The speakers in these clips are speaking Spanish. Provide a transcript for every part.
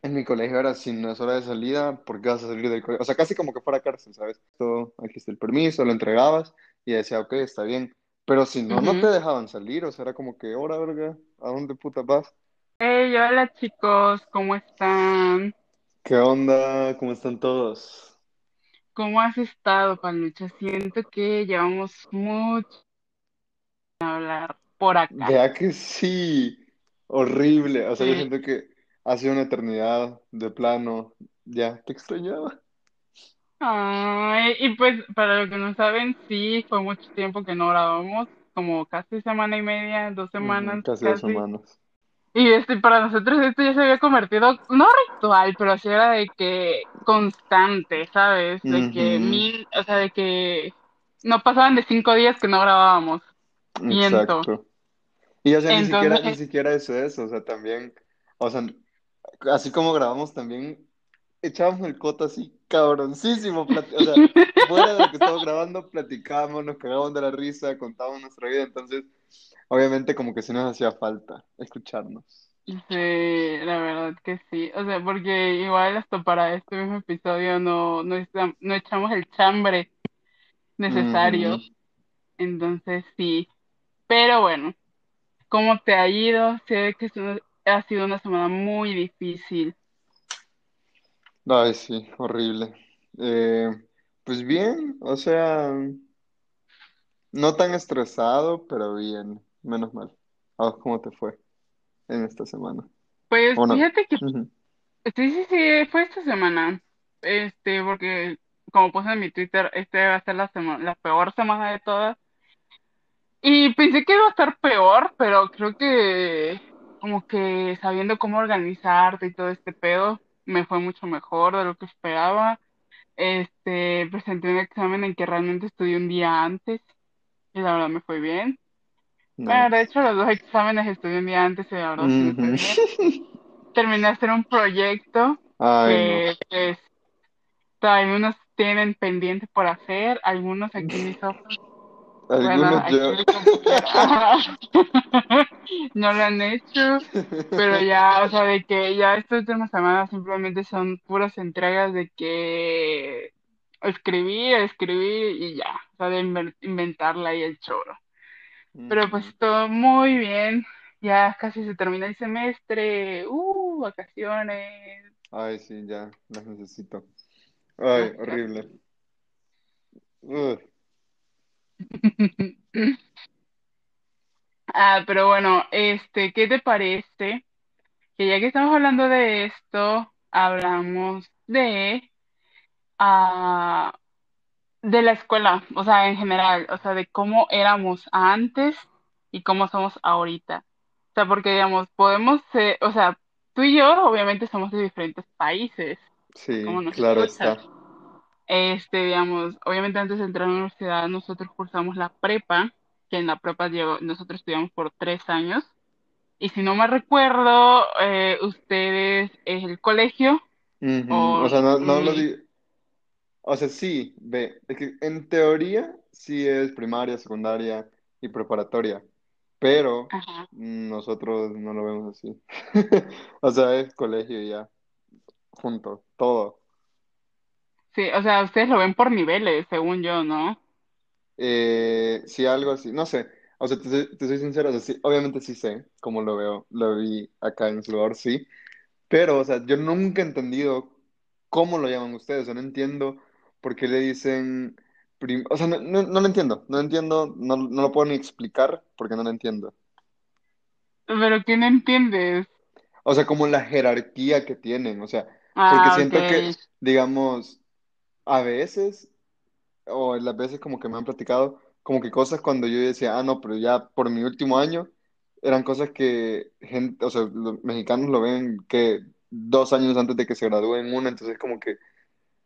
En mi colegio era si no es hora de salida, ¿por qué vas a salir del colegio? O sea, casi como que fuera cárcel, ¿sabes? Todo, aquí está el permiso, lo entregabas y decía, ok, está bien. Pero si no, no te dejaban salir, o sea, era como que, hora, verga, ¿a dónde puta vas? Hey, hola chicos, ¿cómo están? ¿Qué onda? ¿Cómo están todos? ¿Cómo has estado, Palucha? Siento que llevamos mucho a hablar por acá. Vea que sí, horrible. O sea, yo siento que ha sido una eternidad de plano. Ya, te extrañaba. Ay, y pues, para los que no saben, sí, fue mucho tiempo que no grabamos, como casi semana y media, dos semanas casi dos semanas. Y este, para nosotros esto ya se había convertido, no ritual, pero sí era de que constante, ¿sabes? De que mil, o sea, de que no pasaban de cinco días que no grabábamos. Miento. exacto. Y o sea, ni siquiera, ni siquiera eso es, o sea, también, o sea, así como grabamos también, echábamos el coto así cabroncísimo, o sea, fuera de lo que estábamos grabando, platicábamos, nos cagábamos de la risa, contábamos nuestra vida, entonces, obviamente como que sí nos hacía falta escucharnos. sí, la verdad que sí. O sea, porque igual hasta para este mismo episodio no, no, no echamos el chambre necesario. Entonces, sí. Pero bueno, ¿cómo te ha ido? Sé que ha sido una semana muy difícil. Ay, sí, horrible. Eh, pues bien, o sea, no tan estresado, pero bien, menos mal. ¿A vos cómo te fue en esta semana? Pues fíjate que sí, sí, sí, fue esta semana. Este, porque como puse en mi Twitter, este va a ser la semana, la peor semana de todas. Y pensé que iba a estar peor, pero creo que como que sabiendo cómo organizarte y todo este pedo, me fue mucho mejor de lo que esperaba. Este, presenté un examen en que realmente estudié un día antes y la verdad me fue bien. Bueno, de hecho los dos exámenes estudié un día antes y la verdad sí me fue Ujú. bien. Terminé de hacer un proyecto Ay, no. que pues todavía unos tienen pendiente por hacer, algunos aquí en mis ojos Algunos no lo han hecho, pero ya, o sea, de que ya estas últimas semanas simplemente son puras entregas de que escribir, escribir y ya, o sea, de inven- inventarla y el choro. Pero pues todo muy bien, ya casi se termina el semestre, uh, vacaciones, Ay, sí, ya, las necesito. Ay, horrible. Ah, pero bueno, este, ¿qué te parece? Que ya que estamos hablando de esto, hablamos de, ah, de la escuela, o sea, en general, o sea, de cómo éramos antes y cómo somos ahorita. O sea, porque, digamos, podemos ser, o sea, tú y yo obviamente somos de diferentes países, Sí, nos claro escuchas. está. Este, digamos, obviamente antes de entrar a la universidad nosotros cursamos la prepa, que en la prepa llevo- nosotros estudiamos por tres años. Y si no me recuerdo, eh, ustedes es el colegio. O o... sea, no, no lo mm, di. O sea, sí, ve, es que en teoría sí es primaria, secundaria y preparatoria, pero ajá. nosotros no lo vemos así. O sea, es colegio y ya, junto, todo. Sí, o sea, ustedes lo ven por niveles, según yo, ¿no? Eh, sí, algo así, no sé. O sea, te, soy te soy sincero, o sea, sí, obviamente sí sé cómo lo veo, lo vi acá en Salvador, sí, pero, o sea, yo nunca he entendido cómo lo llaman ustedes, o sea, no entiendo por qué le dicen, prim- o sea, no, no, no lo entiendo, no lo entiendo, no, no lo puedo ni explicar porque no lo entiendo. Pero ¿qué no entiendes? O sea, como la jerarquía que tienen, o sea, porque Ah, siento que, digamos, a veces, o las veces como que me han platicado, como que cosas cuando yo decía, ah, no, pero ya por mi último año, eran cosas que gente, o sea, los mexicanos lo ven que dos años antes de que se gradúen una, entonces como que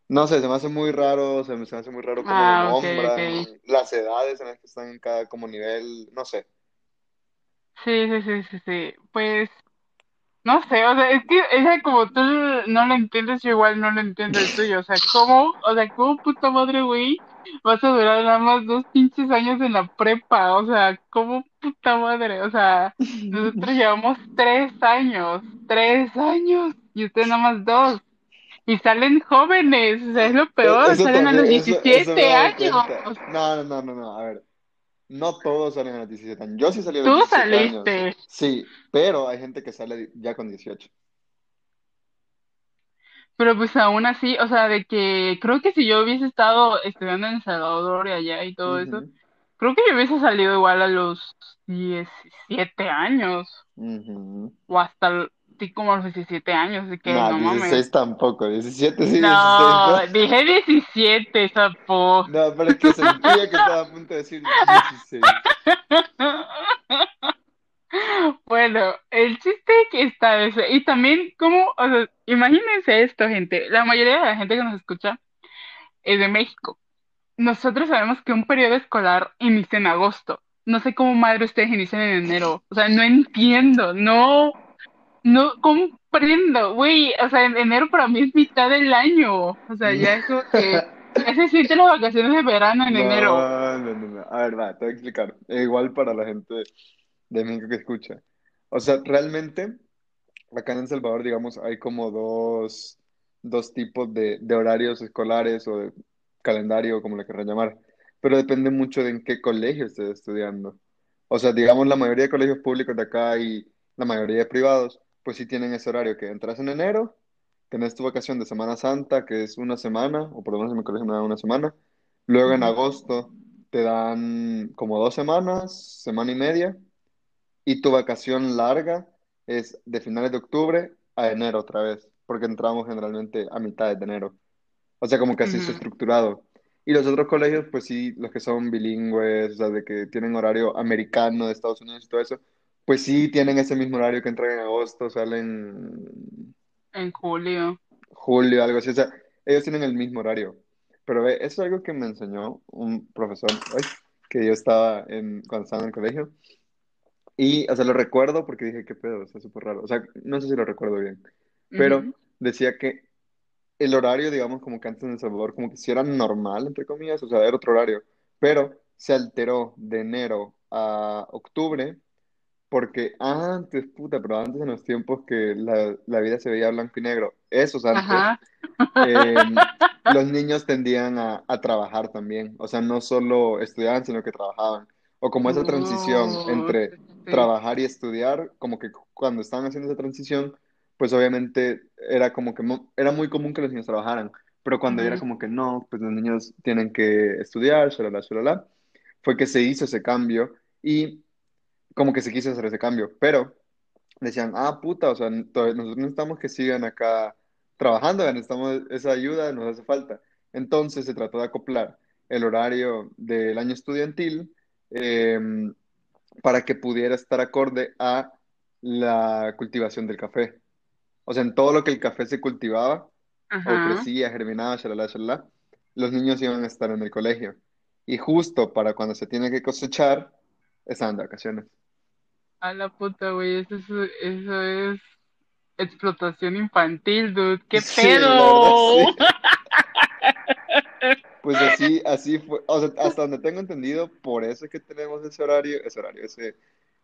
No sé, se me hace muy raro, se me, se me hace muy raro cómo lo Ah, ok, nombran, ok. las edades en las que están en cada como nivel, no sé. Sí, sí, sí, sí, sí. Pues, no sé, o sea, es que esa como tú no lo entiendes, yo igual no lo entiendo el tuyo. O sea, ¿cómo? O sea, ¿cómo puta madre, güey? Vas a durar nada más dos pinches años en la prepa. O sea, ¿cómo puta madre, o sea, nosotros llevamos tres años, tres años, y ustedes nada más dos. Y salen jóvenes, o sea, es lo E- peor, Eso salen a los también, eso, eso me he 17 dado años. No, no, no, no, no, a ver, no todos salen a los 17 años. Yo sí salí a los Tú 17 años, saliste, sí, pero hay gente que sale ya con 18. pero pues aún así, o sea, de que creo que si yo hubiese estado estudiando en El Salvador y allá y todo eso, creo que yo hubiese salido igual a los 17 años, o hasta como a los 17 años, así que No, no mames. 16 tampoco, 17 sí, 16 No, no. dije 17, sapo. No, pero es que sentía que estaba a punto de decir 16. Bueno, el chiste que está eso. Y también, como, o sea, imagínense esto, gente. La mayoría de la gente que nos escucha es de México. Nosotros sabemos que un periodo escolar inicia en agosto. No sé cómo madre ustedes inician en enero. O sea, no entiendo, no, no comprendo, güey. O sea, en enero para mí es mitad del año. O sea, ya es como que ya se sienten las vacaciones de verano en enero. No, no, no. A ver, va, te voy a explicar. E igual para la gente de México que escucha. O sea, realmente, acá en El Salvador, digamos, hay como dos, dos tipos de, de horarios escolares o de calendario, como le querrán llamar. Pero depende mucho de en qué colegio estés estudiando. O sea, digamos, la mayoría de colegios públicos de acá y la mayoría de privados, pues sí tienen ese horario que entras en enero, tenés tu vacación de Semana Santa, que es una semana, o por lo menos en mi colegio me dan una semana. Luego en agosto te dan como dos semanas, semana y media, y tu vacación larga es de finales de octubre a enero otra vez, porque entramos generalmente a mitad de enero. O sea, como que así está ujú, estructurado. Y los otros colegios, pues sí, los que son bilingües, o sea, de que tienen horario americano de Estados Unidos y todo eso, pues sí tienen ese mismo horario que entran en agosto, salen En julio. julio, algo así. O sea, ellos tienen el mismo horario. Pero ve, eso es algo que me enseñó un profesor, ay, que yo estaba en, cuando estaba en el colegio. Y, o sea, lo recuerdo porque dije, qué pedo, o sea, súper raro. O sea, no sé si lo recuerdo bien. Pero Ujú, decía que el horario, digamos, como que antes en El Salvador, como que sí era normal, entre comillas, o sea, era otro horario. Pero se alteró de enero a octubre porque antes, puta, pero antes en los tiempos que la, la vida se veía blanco y negro, esos antes, eh, los niños tendían a, a trabajar también. O sea, no solo estudiaban, sino que trabajaban. O como esa transición Uh, entre sí, trabajar y estudiar, como que cuando estaban haciendo esa transición, pues obviamente era como que era muy común que los niños trabajaran. Pero cuando era Ujú, como que no, pues los niños tienen que estudiar, shalala, shalala, fue que se hizo ese cambio y como que se quiso hacer ese cambio. Pero decían, ah, puta, o sea, nosotros necesitamos que sigan acá trabajando, necesitamos esa ayuda, nos hace falta. Entonces se trató de acoplar el horario del año estudiantil eh, para que pudiera estar acorde a la cultivación del café. O sea, en todo lo que el café se cultivaba o Ajá. crecía, germinaba, shalala, shalala, los niños iban a estar en el colegio. Y justo para cuando se tiene que cosechar, estaban de vacaciones. A la puta, güey. Eso es, eso es explotación infantil, dude. ¿Qué Sí, verdad, pedo? sí. Pues así, así fue, o sea, hasta donde tengo entendido, por eso es que tenemos ese horario, ese horario, ese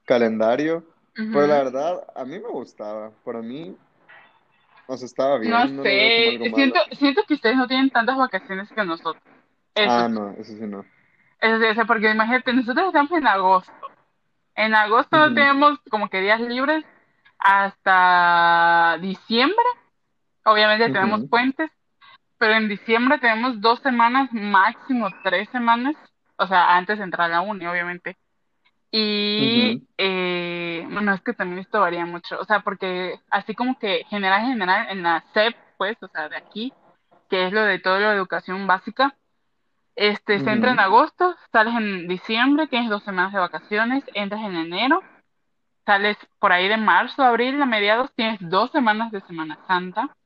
calendario. Pero la verdad, a mí me gustaba. Para mí, o sea, estaba bien, no sé. Siento, siento que ustedes no tienen tantas vacaciones que nosotros. Eso Ah, no, eso sí no. Eso sí, o sea, porque imagínate, nosotros estamos en agosto. En agosto no Ujú, tenemos como que días libres hasta diciembre. Obviamente tenemos puentes, pero en diciembre tenemos dos semanas, máximo tres semanas. O sea, antes de entrar a la uni, obviamente. Y eh, bueno, es que también esto varía mucho, o sea, porque así como que general, general, en la SEP, pues, o sea, de aquí, que es lo de toda la educación básica, este, se entra en agosto, sales en diciembre, tienes dos semanas de vacaciones, entras en enero, sales por ahí de marzo, abril, a mediados, tienes dos semanas de Semana Santa,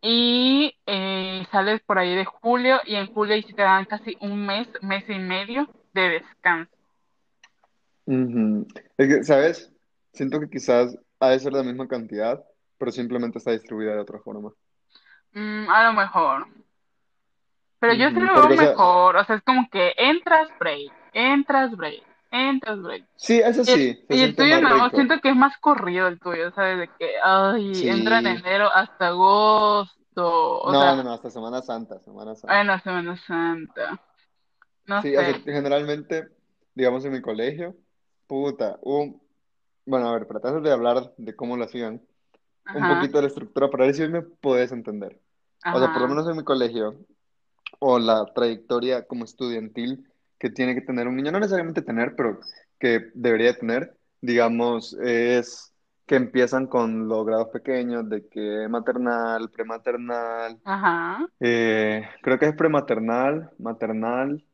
y eh, sales por ahí de julio, y en julio ahí sí te dan casi un mes, mes y medio de descanso. Es que, ¿sabes? Siento que quizás ha de ser la misma cantidad, pero simplemente está distribuida de otra forma. Mm, a lo mejor. Pero yo sí lo veo mejor, o sea, es como que entras break, entras break. Entras break. Sí, eso sí, y el tuyo no, rico. siento que es más corrido el tuyo, ¿sabes? De que, ay, entra en Sí. enero hasta agosto, o No, no, sea, no, hasta Semana Santa, Semana Santa. en la Semana Santa, no Sí, o sea, generalmente, digamos en mi colegio, puta, un, bueno, a ver, para tratar de hablar de cómo lo hacían, un poquito de la estructura para ver si me puedes entender. O sea, por lo menos en mi colegio, o la trayectoria como estudiantil que tiene que tener un niño, no necesariamente tener, pero que debería tener, digamos, es que empiezan con los grados pequeños, de que maternal, prematernal, ajá, eh, creo que es prematernal, maternal,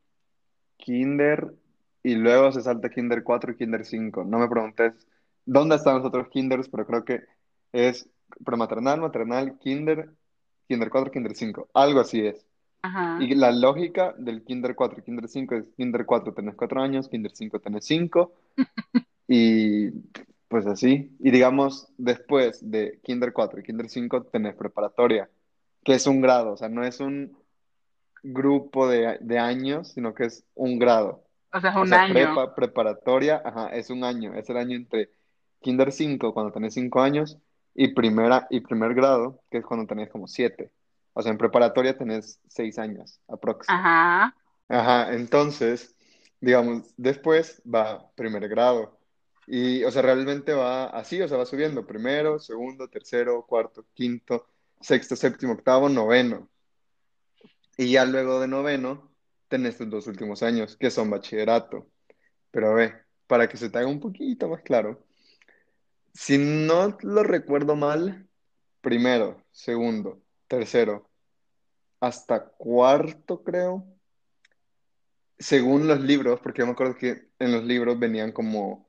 kinder, y luego se salta kinder 4 y kinder cinco. No me preguntes dónde están los otros kinders, pero creo que es prematernal, maternal, kinder, kinder 4 kinder cinco. Algo así es. Ajá, Y la lógica del Kinder 4 y Kinder 5 es Kinder 4 tenés 4 años, Kinder 5 tenés 5 y pues así. Y digamos, después de Kinder 4 y Kinder 5 tenés preparatoria, que es un grado, o sea, no es un grupo de, de años, sino que es un grado. o sea, es O un sea, año, prepa, preparatoria, ajá, es un año, es el año entre Kinder 5 cuando tenés 5 años y primera y primer grado, que es cuando tenés como 7. O sea, en preparatoria tenés 6 años, aprox. ajá, Ajá, entonces, digamos, después va primer grado. Y, o sea, realmente va así, o sea, va subiendo. Primero, segundo, tercero, cuarto, quinto, sexto, séptimo, octavo, noveno. Y ya luego de noveno, tenés tus dos últimos años, que son bachillerato. Pero ve, para que se te haga un poquito más claro, si no lo recuerdo mal, primero, segundo, tercero, hasta cuarto, creo. según los libros, porque yo me acuerdo que en los libros venían como,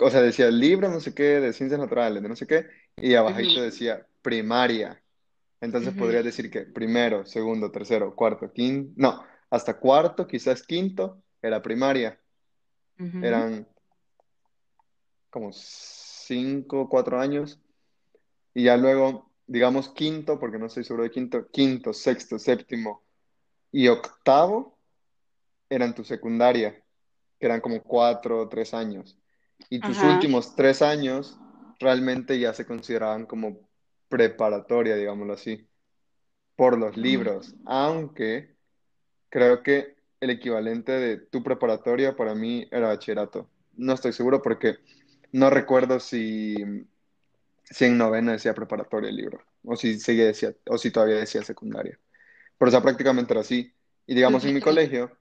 o sea, decía libro no sé qué, de ciencias naturales, de no sé qué, y abajito ujú, decía primaria. Entonces podrías decir que primero, segundo, tercero, cuarto, quinto, no, hasta cuarto, quizás quinto, era primaria. Eran como cinco, cuatro años, y ya luego, digamos quinto, porque no estoy seguro de quinto, quinto, sexto, séptimo y octavo eran tu secundaria. que eran como cuatro o tres años. Y tus ajá, últimos tres años realmente ya se consideraban como preparatoria, digámoslo así, por los ujú, libros, aunque creo que el equivalente de tu preparatoria para mí era bachillerato. No estoy seguro porque no recuerdo si, si en novena decía preparatoria el libro, o si, seguía decía, o si todavía decía secundaria. Pero o sea, prácticamente era así. Y digamos, en mi colegio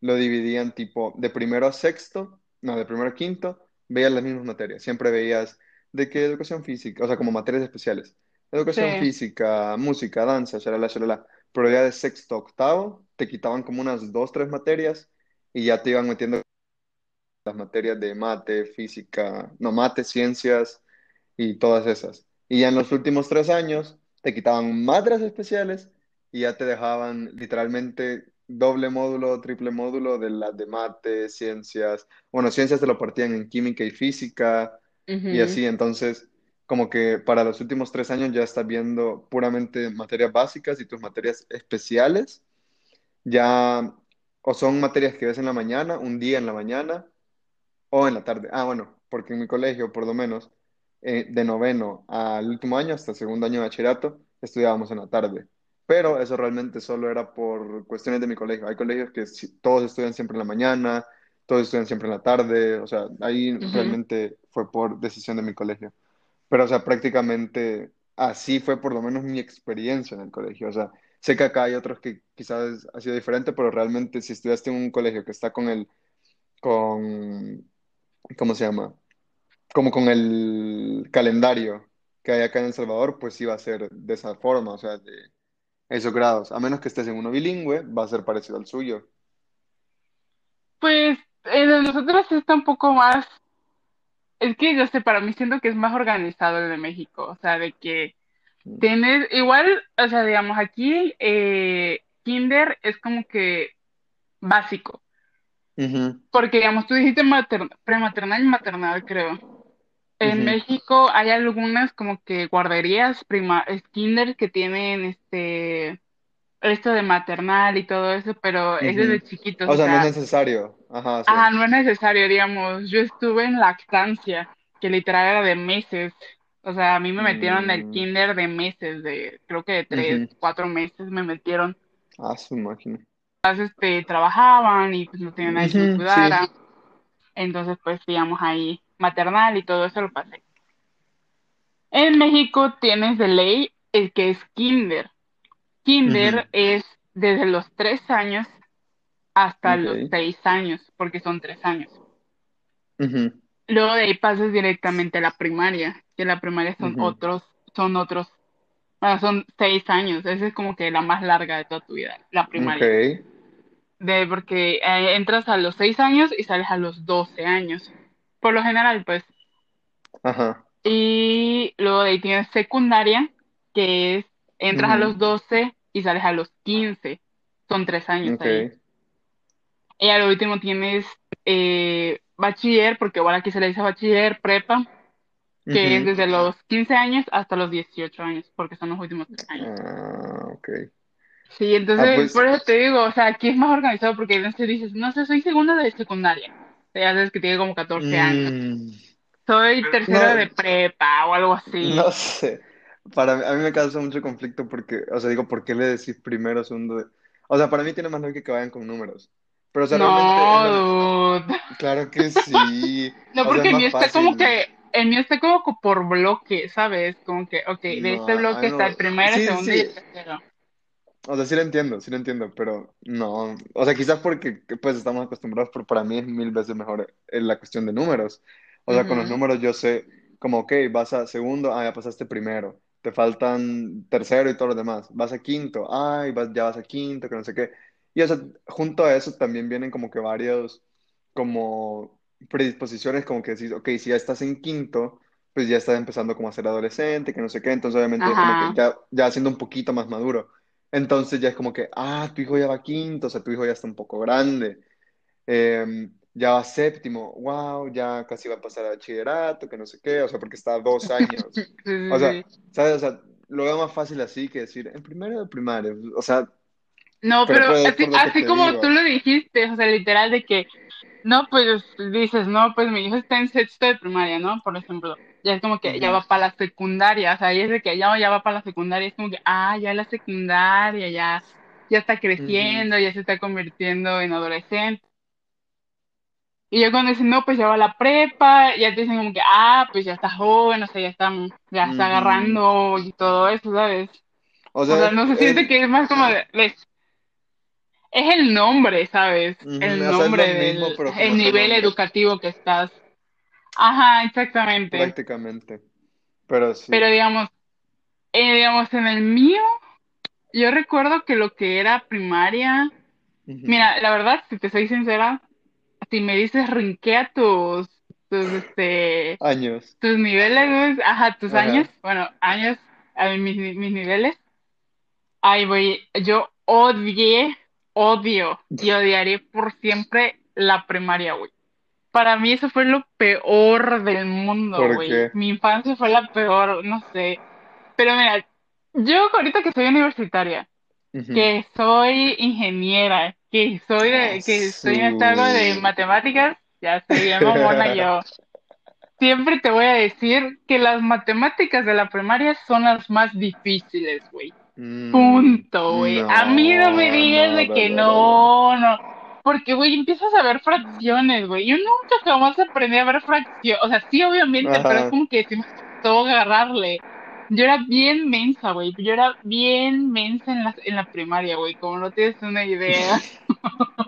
lo dividían tipo de primero a sexto, no, de primero a quinto, veías las mismas materias. Siempre veías de qué educación física, o sea, como materias especiales. Educación sí, física, música, danza, shalala, shalala. Pero ya de sexto a octavo te quitaban como unas dos, tres materias y ya te iban metiendo las materias de mate, física, no, mate, ciencias y todas esas. Y ya en los últimos tres años te quitaban materias especiales y ya te dejaban literalmente doble módulo, triple módulo de las de mate, ciencias. Bueno, ciencias te lo partían en química y física y así. Entonces, como que para los últimos tres años ya estás viendo puramente materias básicas y tus materias especiales ya o son materias que ves en la mañana, un día en la mañana o en la tarde. Ah, bueno, porque en mi colegio, por lo menos, eh, de noveno al último año, hasta segundo año de bachillerato, estudiábamos en la tarde. Pero eso realmente solo era por cuestiones de mi colegio. Hay colegios que todos estudian siempre en la mañana, todos estudian siempre en la tarde. O sea, ahí realmente fue por decisión de mi colegio. Pero, o sea, prácticamente así fue por lo menos mi experiencia en el colegio. O sea, sé que acá hay otros que quizás ha sido diferente, pero realmente si estudiaste en un colegio que está con el, con, ¿cómo se llama? Como con el calendario que hay acá en El Salvador, pues sí va a ser de esa forma, o sea, de esos grados. A menos que estés en uno bilingüe, va a ser parecido al suyo. Pues el de nosotros está un poco más, es que yo sé, para mí siento que es más organizado el de México, o sea, de que tienes, igual, o sea, digamos, aquí eh, kinder es como que básico, porque digamos, tú dijiste mater- prematernal y maternal, creo. En México hay algunas como que guarderías prima, kinder que tienen este esto de maternal y todo eso, pero es desde chiquitos, O o sea, no es necesario. Ajá, sí. ajá, no es necesario, digamos, yo estuve en lactancia, que literal era de meses, o sea, a mí me metieron en el Mm, kinder de meses, de creo que de tres, cuatro meses me metieron, Ah, su máquina. este, trabajaban y pues no tenían nadie que sí. cuidara, entonces pues digamos ahí maternal y todo eso lo pasé. En México tienes de ley el que es kinder. Kinder es desde los tres años hasta los seis años, porque son tres años. Luego de ahí pasas directamente a la primaria, que la primaria son otros, son otros, bueno, son seis años. Esa es como que la más larga de toda tu vida, la primaria. De, porque eh, entras a los seis años y sales a los doce años. Por lo general, pues. Ajá. Y luego de ahí tienes secundaria, que es, entras a los 12 y sales a los quince Son tres años ahí. Y al último tienes eh, bachiller, porque igual aquí se le dice bachiller, prepa, que es desde los 15 años hasta los 18 años, porque son los últimos tres años. Ah, ok. Sí, Ah, entonces, pues. por eso te digo, o sea, aquí es más organizado porque se dices, no sé, soy segundo de secundaria. Ya sabes que tiene como 14 años. mm, Soy tercero de prepa o algo así. no sé. Para mí, a mí me causa mucho conflicto porque, o sea, digo, ¿por qué le decís primero, segundo? de- O sea, para mí tiene más lógica que vayan con números. Pero, o sea, realmente. No, dude. Claro que sí. No, O sea, porque el mío está como que, el mío está como que por bloque, ¿sabes? Como que, ok, de No, este bloque está el primero, el Sí, segundo y el tercero. O sea, sí lo entiendo, sí lo entiendo, pero no. O sea, quizás porque pues estamos acostumbrados, pero para mí es mil veces mejor en la cuestión de números. O sea, con los Ujú. números yo sé, como, ok, vas a segundo, ah, ya pasaste primero. Te faltan tercero y todo lo demás. Vas a quinto, ay, vas, ya vas a quinto, que no sé qué. Y o sea, junto a eso también vienen como que varios, como predisposiciones, como que decís, ok, si ya estás en quinto, pues ya estás empezando como a ser adolescente, que no sé qué. Entonces, obviamente, es como que Ajá. ya, ya siendo un poquito más maduro. Entonces ya es como que, ah, tu hijo ya va quinto, o sea, tu hijo ya está un poco grande, Eh, ya va séptimo, wow, ya casi va a pasar a bachillerato, que no sé qué, o sea, porque está a dos años. O sea. ¿sabes? O sea, lo veo más fácil así que decir, en primero de primaria, o sea, No, pero pero así, como tú digo. lo dijiste, o sea, literal de que, no, pues dices, no, pues mi hijo está en sexto de primaria, ¿no? Por ejemplo, ya es como que ya va para la secundaria, o sea, y es de que ya, ya va para la secundaria, es como que, ah, ya la secundaria, ya, ya está creciendo, ya se está convirtiendo en adolescente. Y ya cuando dicen, no, pues ya va a la prepa, ya te dicen como que, ah, pues ya está joven, o sea, ya está, ya está agarrando y todo eso, ¿sabes? O O sea, es, no se siente es- que es más como de, es el nombre, ¿sabes? El o sea, es lo nombre mismo, del, el nivel educativo que estás. Ajá, exactamente. prácticamente. Pero Pero sí. digamos, eh, digamos, en el mío, yo recuerdo que lo que era primaria, mira, la verdad, si te soy sincera, si me dices rinkea tus, tus, este, Años. tus niveles, ajá, tus años, bueno, años, mis, mis niveles, ay, voy, yo odié, odio y odiaré por siempre la primaria, güey. Para mí eso fue lo peor del mundo, ¿Por güey. Mi infancia fue la peor, no sé. Pero mira, yo ahorita que soy universitaria, que soy ingeniera, que soy Ah, de, que estoy en este algo de matemáticas, ya soy bien mamona yo. Siempre te voy a decir que las matemáticas de la primaria son las más difíciles, güey. Mm, Punto, güey. A mí no me digas no, de que no, no. Porque, güey, empiezas a ver fracciones, güey. Yo nunca jamás aprendí a ver fracciones. O sea, sí, obviamente, pero es como que sí me costó agarrarle. Yo era bien mensa, güey. Yo era bien mensa en la, en la primaria, güey. Como no tienes una idea.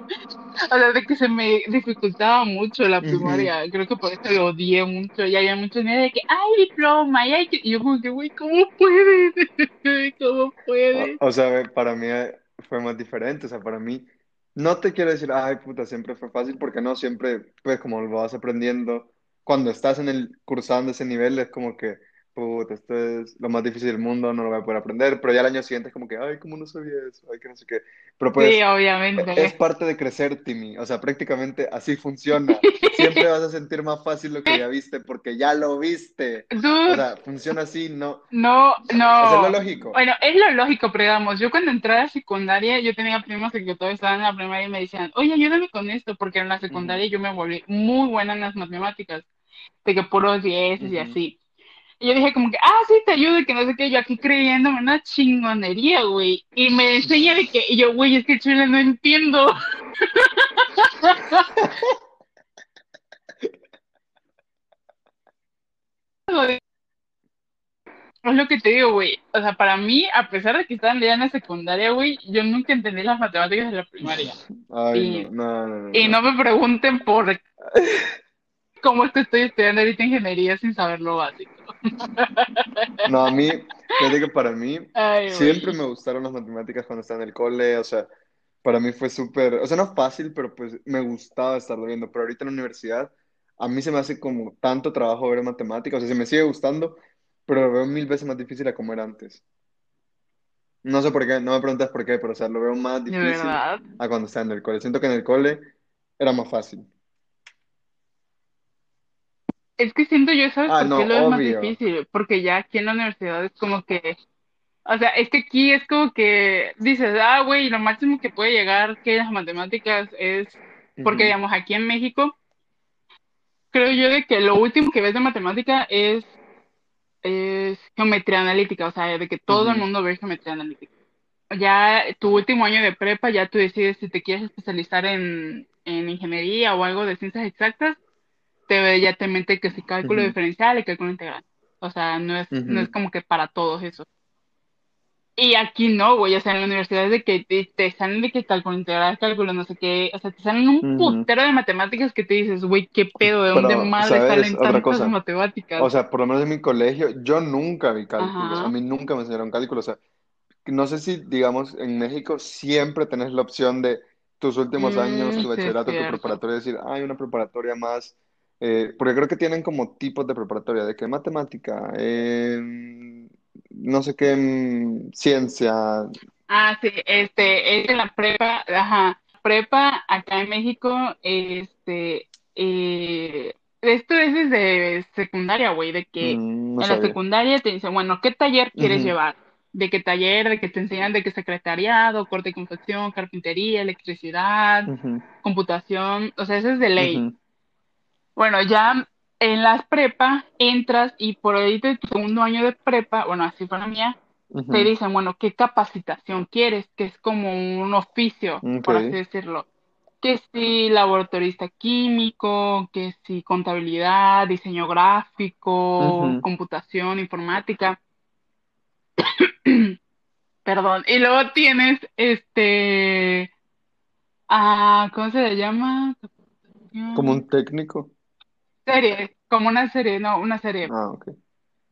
O sea, de que se me dificultaba mucho la primaria. Creo que por eso lo odié mucho. Y había muchos niños de que, ay, diploma, y, hay que... y yo como que, güey, ¿cómo puedes? ¿Cómo puedes? o sea, para mí fue más diferente. O sea, para mí, no te quiero decir, ay, puta, siempre fue fácil, porque no, siempre, pues, como lo vas aprendiendo, cuando estás en el, cursando ese nivel, es como que, puta, esto es lo más difícil del mundo, no lo voy a poder aprender. Pero ya el año siguiente es como que, ay, ¿cómo no sabía eso? Ay, que no sé qué. Pero Sí, pues, es obviamente. parte de crecer, Timmy. O sea, prácticamente así funciona. siempre vas a sentir más fácil lo que ya viste porque ya lo viste. O sea, funciona así, no. no, Eso es lo no. lógico. Bueno, es lo lógico, pero digamos, yo cuando entré a la secundaria, yo tenía primos que todos estaban en la primaria y me decían, oye, ayúdame con esto, porque en la secundaria yo me volví muy buena en las matemáticas, de que puros dieces y ujú. así. Y yo dije como que, ah, sí, te ayudo, y que no sé qué, yo aquí creyéndome una chingonería, güey. Y me enseña de que, y yo, güey, es que chile no entiendo. Es lo que te digo, güey. O sea, para mí, a pesar de que estaba en la secundaria, güey, yo nunca entendí las matemáticas de la primaria. Ay, no, Y, no, no, no, y no. me pregunten por cómo es que estoy estudiando ahorita ingeniería sin saber lo básico. No, a mí, fíjate que para mí Ay, siempre me gustaron las matemáticas cuando estaba en el cole, o sea, para mí fue súper, o sea, no fácil, pero pues me gustaba estarlo viendo, pero ahorita en la universidad a mí se me hace como tanto trabajo ver matemáticas, o sea, se me sigue gustando, pero lo veo mil veces más difícil a como era antes. No sé por qué, no me preguntas por qué, pero o sea, lo veo más difícil verdad. a cuando estaba en el cole. Siento que en el cole era más fácil. Es que siento yo, ¿sabes Ah, por no, qué lo es más obvio. difícil? Porque ya aquí en la universidad es como que, o sea, es que aquí es como que dices, ah, güey, lo máximo que puede llegar que las matemáticas es, porque Ujú, digamos, aquí en México, creo yo de que lo último que ves de matemática es, es geometría analítica, o sea, de que todo el mundo ve geometría analítica. Ya tu último año de prepa, ya tú decides si te quieres especializar en, en ingeniería o algo de ciencias exactas te, ya te mete que si cálculo diferencial y cálculo integral. O sea, no es, no es como que para todos eso. Y aquí no, güey, o sea, en la universidad es de que te, te salen de que cálculo integral, cálculo no sé qué, o sea, te salen un putero de matemáticas que te dices, güey, qué pedo, ¿de dónde madre salen tantas cosa. O matemáticas? sea, por lo menos en mi colegio, yo nunca vi cálculos. A Ajá. mí nunca me enseñaron cálculos. O sea, no sé si, digamos, en México siempre tenés la opción de tus últimos años, Mm, tu sí, es bachillerato, tu preparatoria, decir, "Ah, hay una preparatoria más. eh, porque creo que tienen como tipos de preparatoria, de que matemática, em, no sé qué, em, ciencia. Ah, sí, este, es en la prepa, ajá, prepa acá en México, este, eh, esto es desde secundaria, güey, de que mm, no en la secundaria te dicen, bueno, ¿qué taller quieres llevar? ¿De qué taller? ¿De que te enseñan de qué secretariado, corte y confección, carpintería, electricidad, computación? O sea, eso es de ley. Bueno, ya en las prepa entras y por ahí de tu segundo año de prepa, bueno, así fue la mía, te dicen, bueno, ¿qué capacitación quieres? Que es como un oficio, por así decirlo. Que si laboratorista químico, que si contabilidad, diseño gráfico, computación, informática, perdón. Y luego tienes este, ah, ¿cómo se le llama? Como un técnico. Serie, como una serie, no, una serie. Ah, ok.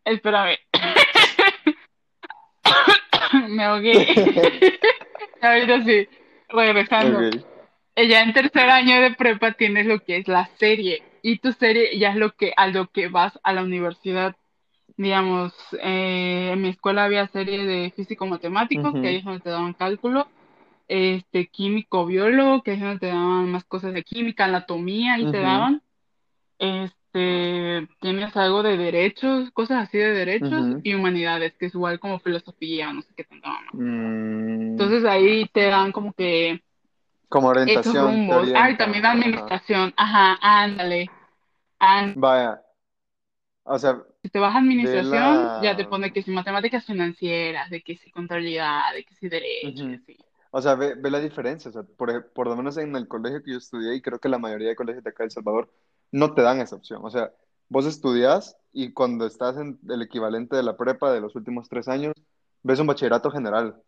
Espérame, me ahogué. Ahorita sí, regresando. Ok. Eh, Ya en tercer año de prepa tienes lo que es la serie y tu serie ya es lo que a lo que vas a la universidad. Digamos, eh, en mi escuela había serie de físico-matemático, que ahí es donde te daban cálculo, este químico-biólogo, que ahí es donde te daban más cosas de química, anatomía, y te daban. Este, tienes algo de derechos, cosas así de derechos y humanidades, que es igual como filosofía, no sé qué mamá. Mm, Entonces ahí te dan como que como orientación. Ah, y también. Ajá. administración. Ajá, ándale. Ándale. Vaya, o sea, Si te vas a administración, ya te la... pone que si matemáticas financieras, de que si contabilidad, de que si derecho, ujú. así. O sea, ve, ve la diferencia. O sea, por, por lo menos en el colegio que yo estudié, y creo que la mayoría de colegios de acá de El Salvador, no te dan esa opción. O sea, vos estudias y cuando estás en el equivalente de la prepa de los últimos tres años, ves un bachillerato general.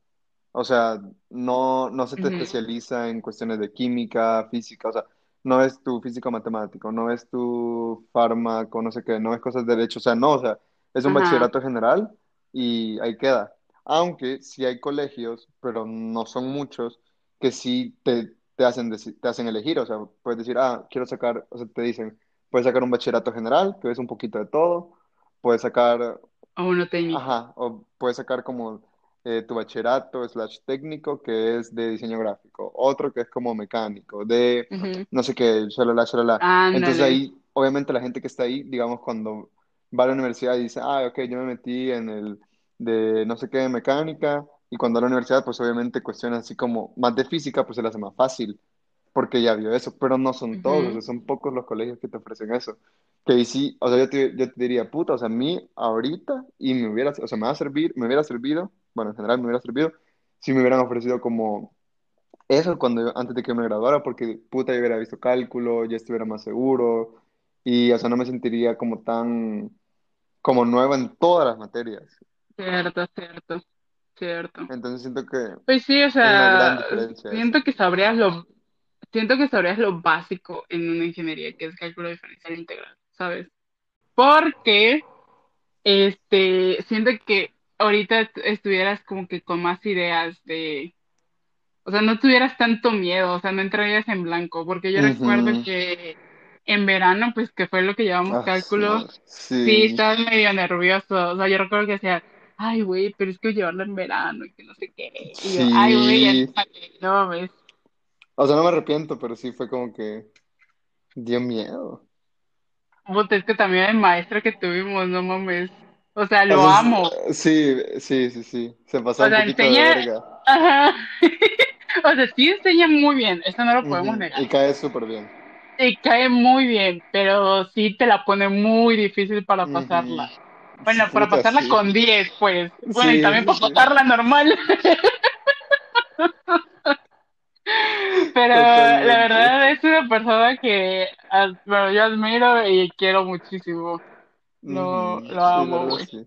O sea, no, no se te especializa en cuestiones de química, física, o sea, no es tu físico matemático, no es tu fármaco, no sé qué, no es cosas de derecho, o sea, no, o sea, es un Ajá, bachillerato general y ahí queda. Aunque sí hay colegios, pero no son muchos, que sí te, te hacen, te hacen elegir, o sea, puedes decir, ah, quiero sacar, o sea, te dicen, puedes sacar un bachillerato general, que ves un poquito de todo, puedes sacar o uno técnico. Ajá, o puedes sacar como eh, tu bachillerato slash técnico que es de diseño gráfico, otro que es como mecánico, de Ujú. no sé qué, shalala, shalala. Entonces Ándale. ahí, obviamente la gente que está ahí, digamos, cuando va a la universidad y dice, ah, ok, yo me metí en el de no sé qué, de mecánica, y cuando a la universidad, pues obviamente cuestiones así como más de física, pues se le hace más fácil porque ya vio eso, pero no son todos, o Ujú. sea, son pocos los colegios que te ofrecen eso. Que sí, o sea, yo te, yo te diría, puta, o sea, a mí ahorita, y me hubiera, o sea, me va a servir, me hubiera servido, bueno, en general me hubiera servido, si me hubieran ofrecido como eso cuando antes de que me graduara, porque puta, yo hubiera visto cálculo, ya estuviera más seguro, y, o sea, no me sentiría como tan, como nueva en todas las materias. Cierto, cierto, cierto. Entonces siento que Pues sí, o sea, siento que sabrías lo, siento que sabrías lo básico en una ingeniería, que es cálculo diferencial integral, ¿sabes? Porque, este, siento que ahorita est- estuvieras como que con más ideas de, o sea, no tuvieras tanto miedo, o sea, no entrarías en blanco, porque yo recuerdo que en verano, pues que fue lo que llevamos Ah, cálculo, madre. sí, Sí, estaba medio nervioso, o sea, yo recuerdo que decía, ay, güey, pero es que llevarlo en verano y que no sé qué, y yo, ay, güey, no mames. O sea, no me arrepiento, pero sí fue como que dio miedo. Puta, es que también el maestro que tuvimos, no mames. O sea, O lo sea, amo. sí, sí, sí, sí. Se pasó O un sea, poquito de enseña. verga. Ajá. O sea, sí enseña muy bien, eso no lo podemos negar. Y cae súper bien. Y cae muy bien, pero sí te la pone muy difícil para pasarla. Bueno, para puta, pasarla sí. con 10 pues. Bueno, y también para pasarla normal. Pero la verdad es una persona que bueno, yo admiro y quiero muchísimo. Lo, amo, güey. sí.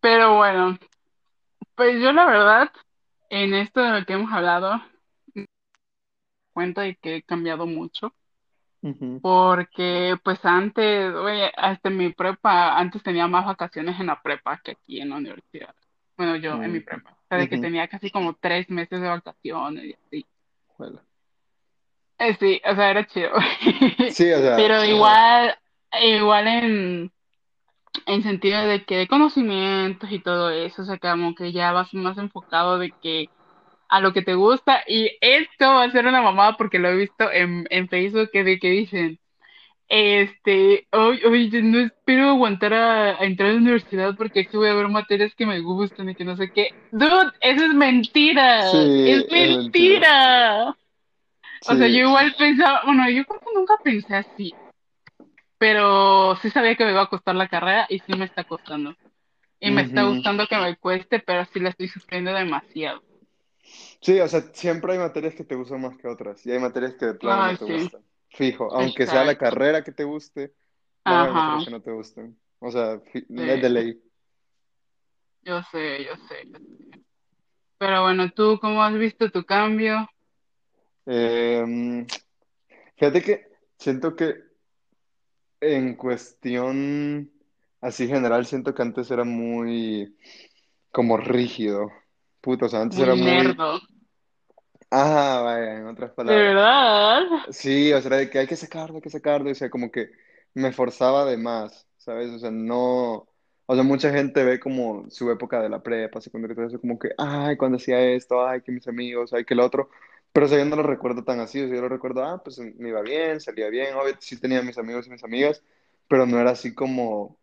Pero bueno. Pues yo la verdad, en esto de lo que hemos hablado, cuenta de que he cambiado mucho, Porque pues antes, oye, hasta en mi prepa, antes tenía más vacaciones en la prepa que aquí en la universidad. Bueno, yo en mi ujú, prepa, o sea, de que tenía casi como tres meses de vacaciones y así. Bueno. Eh, sí, o sea, era chido. Sí, o sea, Pero igual, igual en, en sentido de que de conocimientos y todo eso, o sea, como que ya vas más enfocado de que a lo que te gusta. Y esto va a ser una mamada porque lo he visto en, en Facebook que, de que dicen, este, hoy, hoy no espero aguantar a, a entrar a la universidad porque aquí voy a ver materias que me gustan y que no sé qué. Dude, eso es mentira, es es mentira. O sea, yo igual pensaba, bueno, yo creo que nunca pensé así, pero sí sabía que me iba a costar la carrera y sí me está costando. Y me está gustando que me cueste, pero sí la estoy sufriendo demasiado. Sí, o sea, siempre hay materias que te gustan más que otras y hay materias que de plano no te sí, gustan. Fijo, aunque sea la carrera que te guste, haber materias que no te gusten. O sea, Sí, es de ley. yo sé, yo sé. Pero bueno, ¿tú cómo has visto tu cambio? Eh, fíjate que siento que en cuestión así general, siento que antes era muy como rígido. Puto, o sea, antes era muy... nerdo. Ah, vaya, en otras ¿De palabras. verdad? Sí, o sea, de que hay que sacarlo, hay que sacarlo, o sea, como que me forzaba de más, ¿sabes? O sea, no, o sea, mucha gente ve como su época de la prepa, secundaria, todo eso, como que, ay, cuando hacía esto, ay, que mis amigos, ay, que el otro, pero o sea, yo no lo recuerdo tan así, o sea, yo lo recuerdo, ah, pues me iba bien, salía bien, obvio, sí tenía mis amigos y mis amigas, pero no era así como,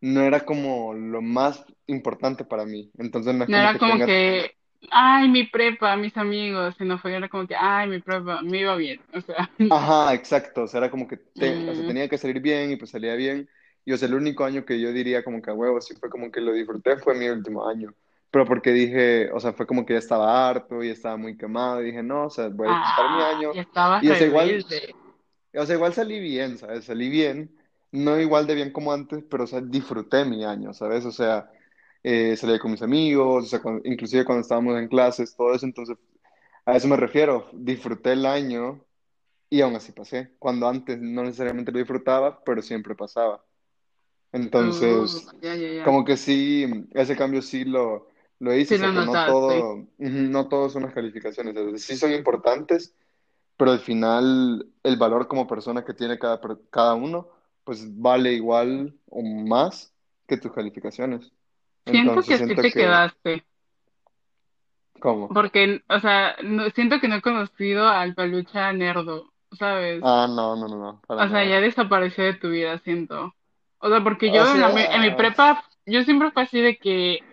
no era como lo más importante para mí, entonces no No como era que como tenga que, ay, mi prepa, mis amigos, sino fue era como que, ay, mi prepa, me iba bien. O sea, Ajá, exacto, o sea, era como que te- o sea, mm, tenía que salir bien y pues salía bien. Y o sea, el único año que yo diría como que a huevo, sí fue como que lo disfruté, fue mi último año. Pero porque dije, o sea, fue como que ya estaba harto y estaba muy quemado y dije, no, o sea, voy a disfrutar mi ah, año. ya estabas Y o sea, igual, o sea, igual salí bien, ¿sabes? Salí bien, no igual de bien como antes, pero o sea, disfruté mi año, ¿sabes? O sea, eh, salí con mis amigos, o sea, cuando- inclusive cuando estábamos en clases, todo eso, entonces, a eso me refiero, disfruté el año y aún así pasé, cuando antes no necesariamente lo disfrutaba, pero siempre pasaba. Entonces, ya. como que sí, ese cambio sí lo, lo hice, Sí o sea no todo, no todo son las calificaciones, sea, sí son importantes, pero al final el valor como persona que tiene cada, cada uno, pues vale igual o más que tus calificaciones. Siento Entonces que sí siento te que, quedaste, ¿cómo? porque, o sea, no- siento que no he conocido al peluche nerdo, ¿sabes? Ah, no, no, no, no, O sea, nada. ya desapareció de tu vida, siento. O sea, porque O yo en la, mi- en mi sea, prepa, yo siempre fue así de que,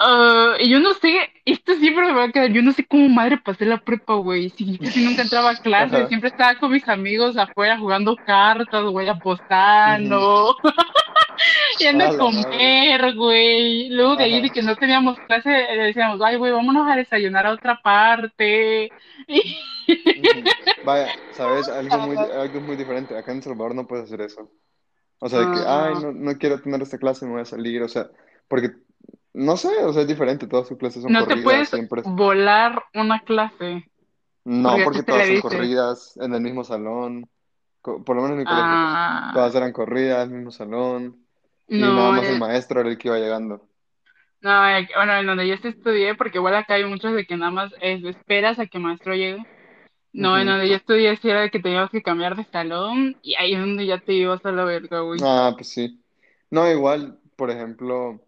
ah, y yo no sé, esto siempre me va a quedar, yo no sé cómo madre pasé la prepa, güey. Si casi nunca entraba a clases, ajá, siempre estaba con mis amigos afuera jugando cartas, güey, apostando, yendo A comer, güey. Luego de ahí de que no teníamos clase, le decíamos, ay, güey, vámonos a desayunar a otra parte. Vaya, ¿sabes? Algo muy, algo muy diferente. Acá en Salvador no puedes hacer eso. O sea, de que, ay, no, no quiero tener esta clase, me voy a salir. O sea, porque, no sé, o sea, es diferente. Todas sus clases son no te corridas, puedes siempre. volar una clase. No, Porque todas son corridas en el mismo salón. Por lo menos en mi colegio. Ah, Todas eran corridas, mismo salón. Y nada más el maestro era el que iba llegando. no, bueno, en donde yo estudié, porque igual acá hay muchos de que nada más es, esperas a que el maestro llegue. No, en donde yo estudié sí era de que teníamos que cambiar de salón y ahí es donde ya te ibas a la verga, güey. Ah, pues sí. No, igual, por ejemplo.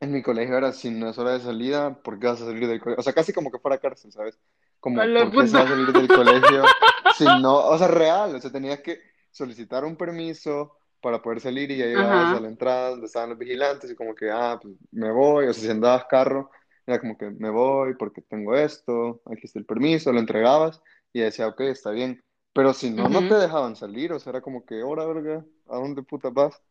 En mi colegio era, si no es hora de salida, ¿por qué vas a salir del colegio? O sea, casi como que fuera cárcel, ¿sabes? Como, ¿por qué se va puta. a salir del colegio si no? O sea, real, o sea, tenías que solicitar un permiso para poder salir y ya llegabas a la entrada donde estaban los vigilantes y como que, ah, pues me voy, o sea, si andabas carro, era como que me voy porque tengo esto, aquí está el permiso, lo entregabas y decía, ok, está bien. Pero si no, no te dejaban salir, o sea, era como que, hora, verga, ¿a dónde puta vas?